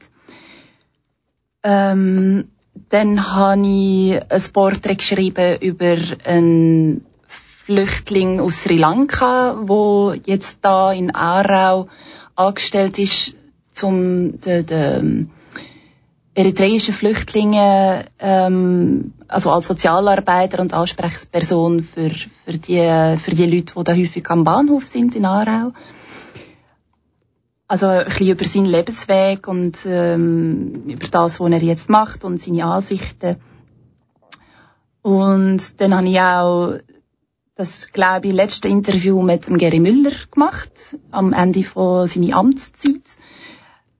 Ähm, dann habe ich ein Porträt geschrieben über einen Flüchtling aus Sri Lanka, wo jetzt da in Aarau angestellt ist, zum de, de, eritreischen Flüchtlinge, ähm, also als Sozialarbeiter und Ansprechperson für, für, die, für die Leute, die da häufig am Bahnhof sind in Aarau. Also ein bisschen über seinen Lebensweg und ähm, über das, was er jetzt macht und seine Ansichten. Und dann habe ich auch das, glaube ich, letzte Interview mit dem Gary Müller gemacht, am Ende von seiner Amtszeit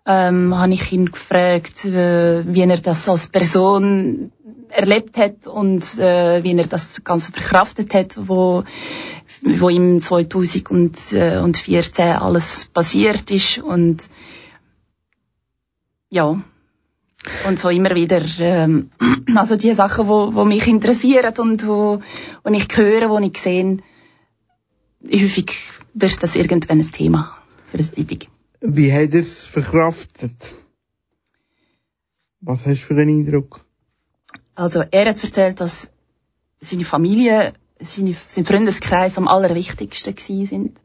ähm, habe ich ihn gefragt, äh, wie er das als Person erlebt hat und äh, wie er das Ganze verkraftet hat, wo, wo ihm 2014 alles passiert ist und ja und so immer wieder ähm, also die Sachen, wo, wo mich interessieren und wo, wo ich höre, wo ich sehe, häufig wird das irgendwann ein Thema für das Zeitung.
Wie hat er es verkraftet? Was hast du für einen Eindruck?
Also er hat erzählt, dass seine Familie, seine, sein Freundeskreis am allerwichtigsten gewesen sind.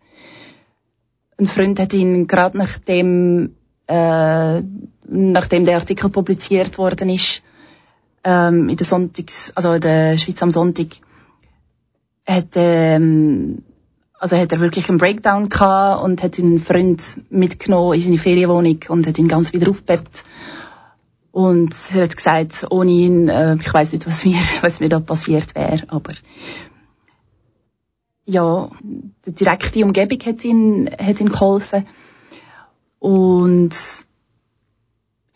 Ein Freund hat ihn gerade nachdem, äh, nachdem der Artikel publiziert worden ist, ähm, in der Sonntags, also in der Schweiz am Sonntag, hat ähm, also hat er wirklich einen Breakdown gehabt und hat einen Freund mitgenommen in seine Ferienwohnung und hat ihn ganz wieder aufgepeppt. Und er hat gesagt, ohne ihn, äh, ich weiß nicht, was mir, was mir da passiert wäre, aber ja, die direkte Umgebung hat ihn, hat ihm geholfen. Und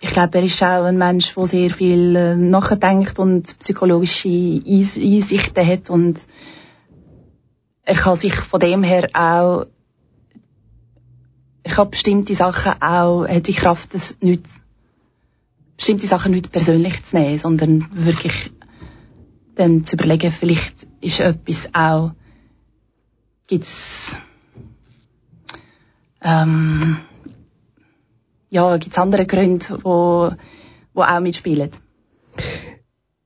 ich glaube, er ist auch ein Mensch, der sehr viel äh, nachdenkt und psychologische Einsichten hat und er kann sich von dem her auch, er kann bestimmte Sachen auch, hat die Kraft, das nicht, bestimmte Sachen nicht persönlich zu nehmen, sondern wirklich dann zu überlegen, vielleicht ist etwas auch, gibt's, ähm, ja, gibt's andere Gründe, wo, wo auch mitspielen.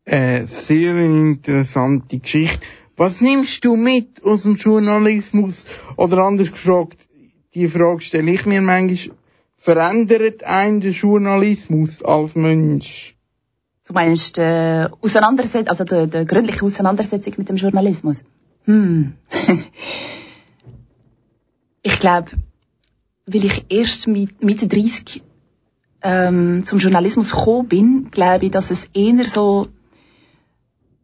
Äh, sehr interessante Geschichte. Was nimmst du mit aus dem Journalismus? Oder anders gefragt, die Frage stelle ich mir manchmal, verändert einen der Journalismus als Mensch?
Du meinst äh, Auseinandersetzung, also die, die gründliche Auseinandersetzung mit dem Journalismus? Hm. ich glaube, weil ich erst mit Mitte 30 ähm, zum Journalismus gekommen bin, glaube ich, dass es eher so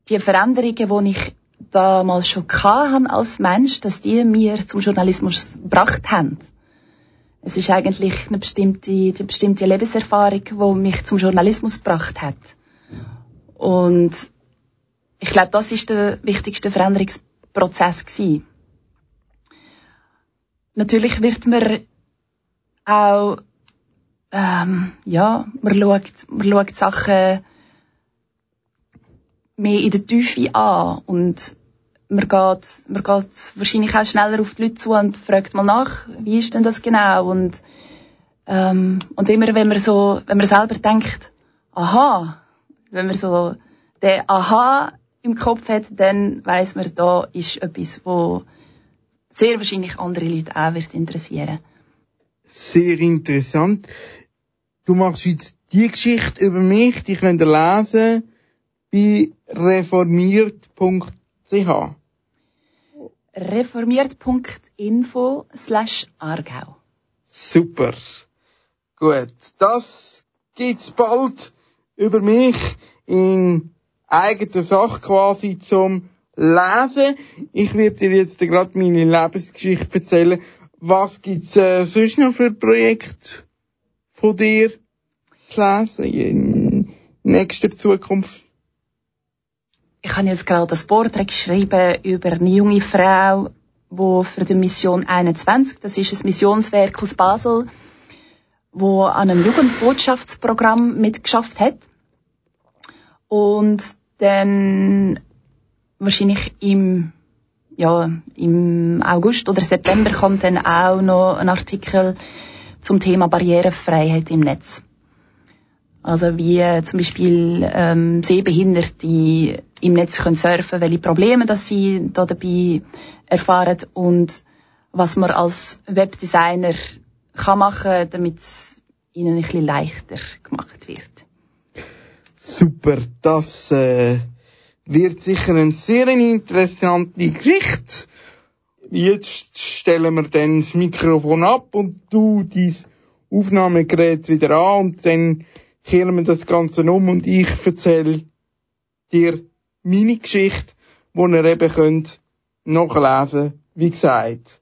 die Veränderungen, die ich damals schon haben als Mensch, dass die mir zum Journalismus gebracht haben. Es ist eigentlich eine bestimmte, eine bestimmte Lebenserfahrung, die mich zum Journalismus gebracht hat. Und ich glaube, das ist der wichtigste Veränderungsprozess gewesen. Natürlich wird man auch, ähm, ja, man schaut, man schaut Sachen mehr in der Tiefe an und man geht, man geht wahrscheinlich auch schneller auf die Leute zu und fragt mal nach, wie ist denn das genau? Und, ähm, und immer wenn man so, wenn man selber denkt, aha, wenn man so den Aha im Kopf hat, dann weiß man, da ist etwas, wo sehr wahrscheinlich andere Leute auch wird interessieren.
Sehr interessant. Du machst jetzt die Geschichte über mich, die könnt ihr lesen bei reformiert.ch
reformiert.info slash Aargau.
Super. Gut. Das gibt's bald über mich in eigener Sache quasi zum Lesen. Ich werde dir jetzt gerade meine Lebensgeschichte erzählen. Was gibt's äh, sonst noch für Projekte von dir zu lesen in nächster Zukunft?
Ich habe jetzt gerade das Porträt geschrieben über eine junge Frau, die für die Mission 21, das ist ein Missionswerk aus Basel, wo an einem Jugendbotschaftsprogramm mitgeschafft hat. Und dann wahrscheinlich im, ja, im August oder September kommt dann auch noch ein Artikel zum Thema Barrierefreiheit im Netz. Also wie zum Beispiel ähm, Sehbehinderte im Netz können surfen, welche Probleme dass sie da dabei erfahren und was man als Webdesigner kann machen, damit es ihnen ein bisschen leichter gemacht wird.
Super, das äh, wird sicher eine sehr interessante Geschichte. Jetzt stellen wir dann das Mikrofon ab und du dein Aufnahmegerät wieder an und dann kehren wir das Ganze um und ich erzähle dir meine Geschichte, die ihr eben könnt nachlesen, wie gesagt.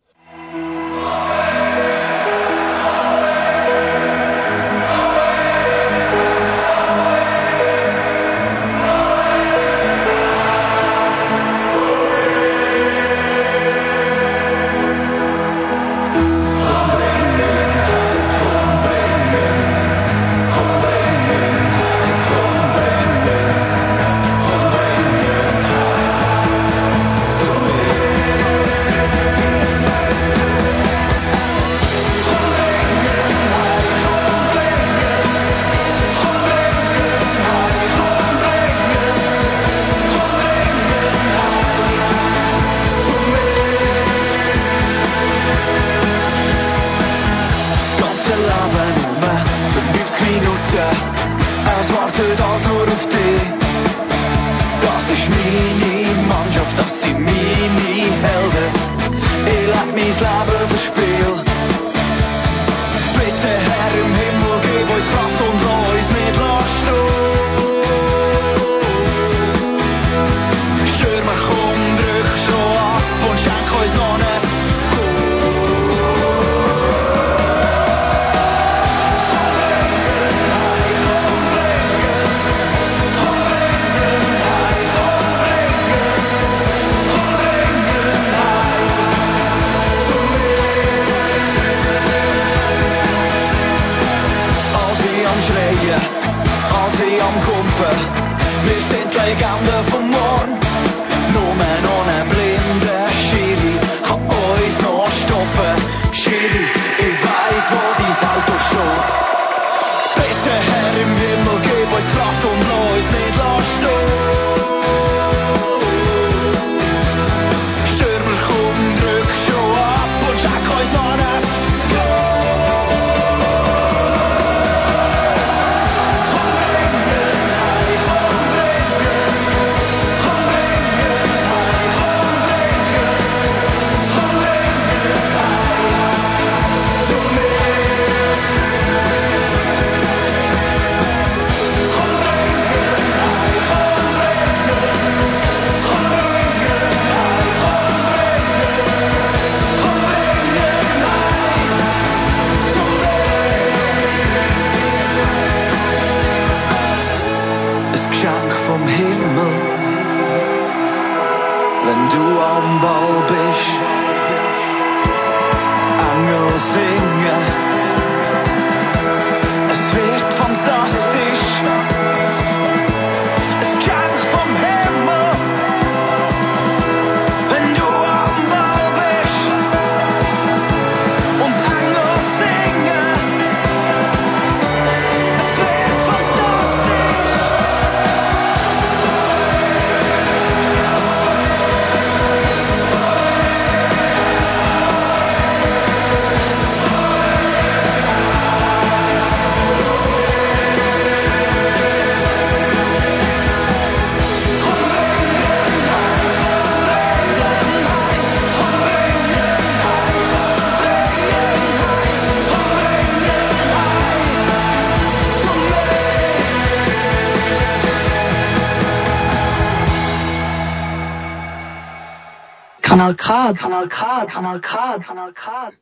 Kanal K, Kanal K, Kanal K, Kanal K.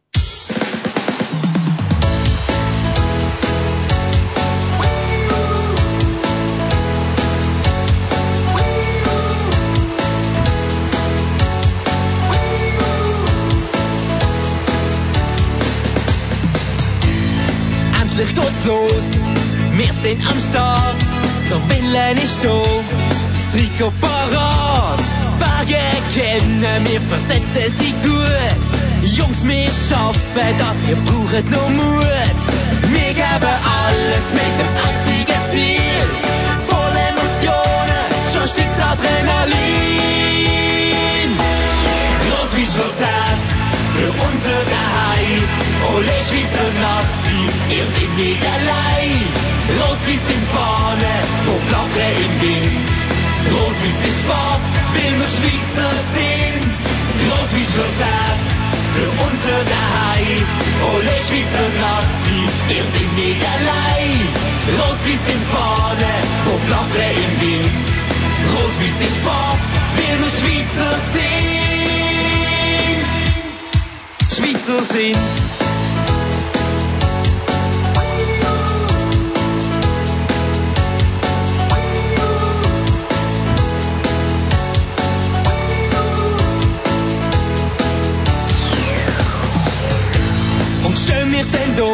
Endlich geht's los, wir sind am Start, der Wille ist da, das Trikot parat. Berge kennen, wir versetzen sie gut. Jungs, wir schaffen das, wir brauchen noch Mut. Wir geben alles mit dem einzigen Ziel. Voll Emotionen, schon steigt's Adrenalin.
Rot wie Schlussherz, für unser Heim. Ole oh, Schweizer Nazi, ihr seid nicht allein. Rot-Weiß sind Fahne, wo flattern im Wind. Rot-Weiß ist schwarz, weil wir Schweizer sind. Rot-Weiß schlägt Herz für unser Daheim. Ole Schweizer Nazi, ihr seid nicht allein. Rot-Weiß sind Fahne, wo flattern im Wind. Rot-Weiß ist schwarz, weil wir Schweizer sind. Schweizer sind. Wir denn da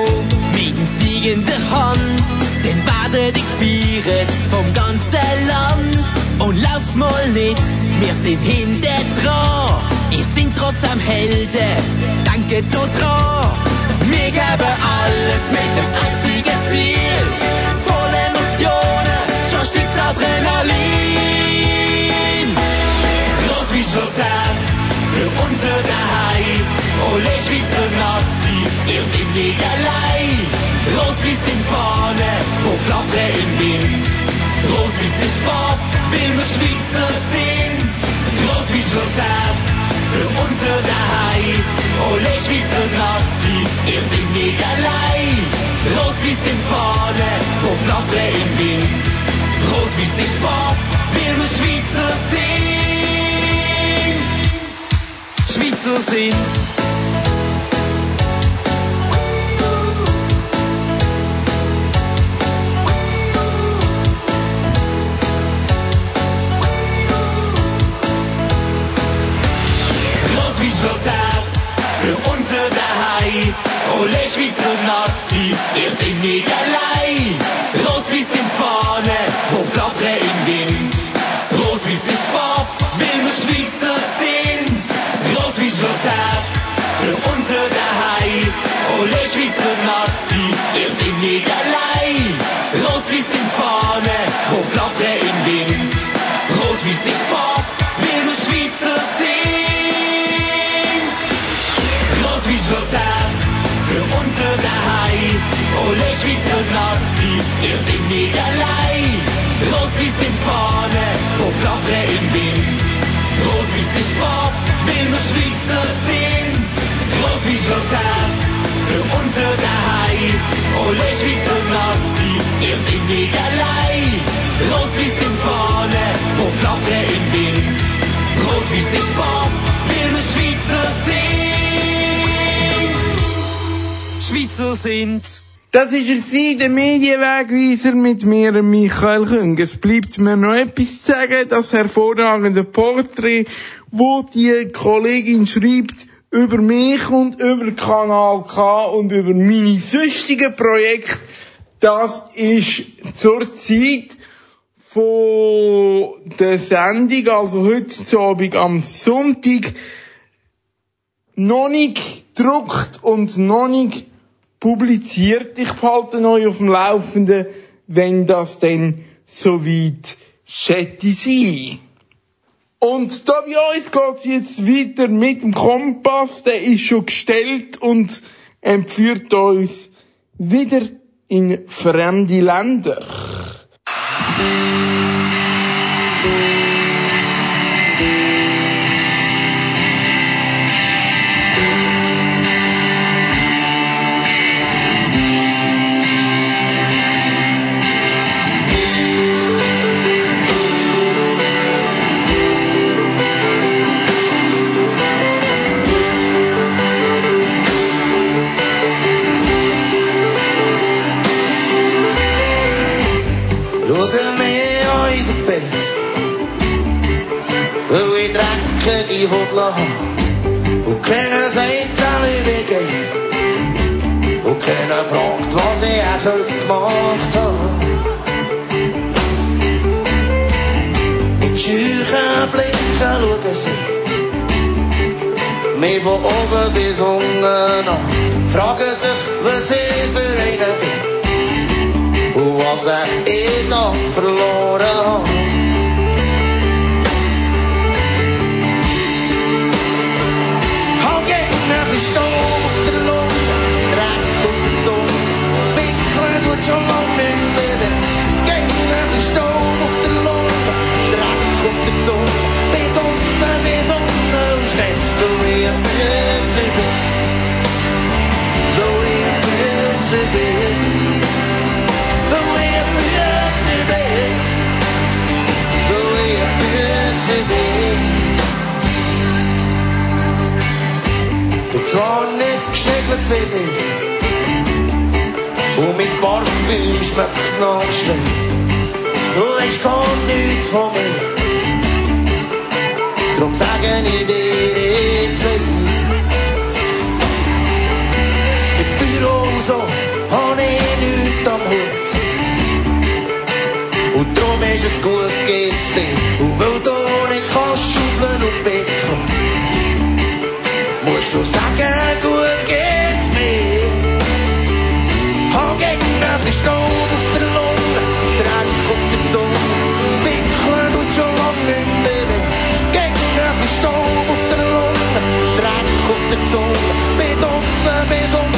mit dem Sieg in der Hand, den werden die gefeiert vom ganzen Land. Und lauft's mal nicht, wir sind hinter dran. Ihr sind trotzdem Helden, denkt nur dran. Wir geben alles mit dem einzigen Ziel. Voll Emotionen, schon steigt's Adrenalin. Rot wie Schlossherz, unser Daheim. Ole Schweizer Nazi, ihr seid nicht allein. Rot-Weiß sind Fahne, wo flattern im Wind. Rot-Weiß ist Farb, weil wir Schweizer sind. Rot-Weiß schlägt Herz, für unser Daheim. Ole Schweizer Nazi, ihr seid nicht allein. Rot-Weiß sind Fahne, wo flattern im Wind. Rot-Weiß ist Farb, weil wir Schweizer sind. Schweizer sind. Rot wie schlägt Herz für unser Daheim. Ole Schweizer Nazi, ihr seid nicht allein. Rot-Weiß sind Fahne, wo flattern im Wind. Rot-Weiß ist Farb, weil wir Schweizer sind. Herz für unser Daheim. Ole Schweizer Nazi, ihr seid nicht allein. Rot-Weiß sind Fahne, wo flattern im Wind. Rot-Weiß ist Farb, weil wir Schweizer sind. Rot-Weiß schlägt Herz für unser Daheim. Ole Schweizer Nazi, ihr seid nicht allein. Rot-Weiß sind Fahne, wo flattern im Wind. Rot-Weiß ist Farb, weil wir Schweizer sind. Rot-Weiß schlägt Herz für unser Daheim. Ole Schweizer Nazi, ihr seid nicht allein. Rot-Weiß sind Fahne, wo flattern im Wind. Rot-Weiß ist weil wir Schweizer sind. Schweizer sind.
Das ist gewesen, der Medienwegweiser mit mir, Michael Küng. Es bleibt mir noch etwas zu sagen, das hervorragende Porträt, wo die Kollegin schreibt über mich und über Kanal K und über meine sonstigen Projekte. Das ist zurzeit von der Sendung, also heute Abend am Sonntag, noch nicht gedruckt und noch nicht publiziert. Ich behalte euch auf dem Laufenden, wenn das denn soweit schätte sein. Und da bei uns geht's jetzt weiter mit dem Kompass, der ist schon gestellt und entführt uns wieder in fremde Länder.
Weil ich dreckige Hut haben. Und keiner sagt alle, wie geht's. Und keiner fragt, was ich auch heute gemacht habe. Mit scheuchen Blicken schauen sie mich von oben bis unten an. Fragen sich, was ich für einen bin. Und was ich eh noch verloren habe. It's do gegen ein bisschen kitzelt wie dich. Und mein Parfüm schmeckt nach Schweiß. Du weisst gar nichts von mir. Drum sage ich dir jetzt eins. Im Büro so hab ich nichts am Hut. Und drum ist es gut, geht's dir. Und weil du nicht kannst schaufeln und betteln, musst du sagen, der Zunge, bin draussen bis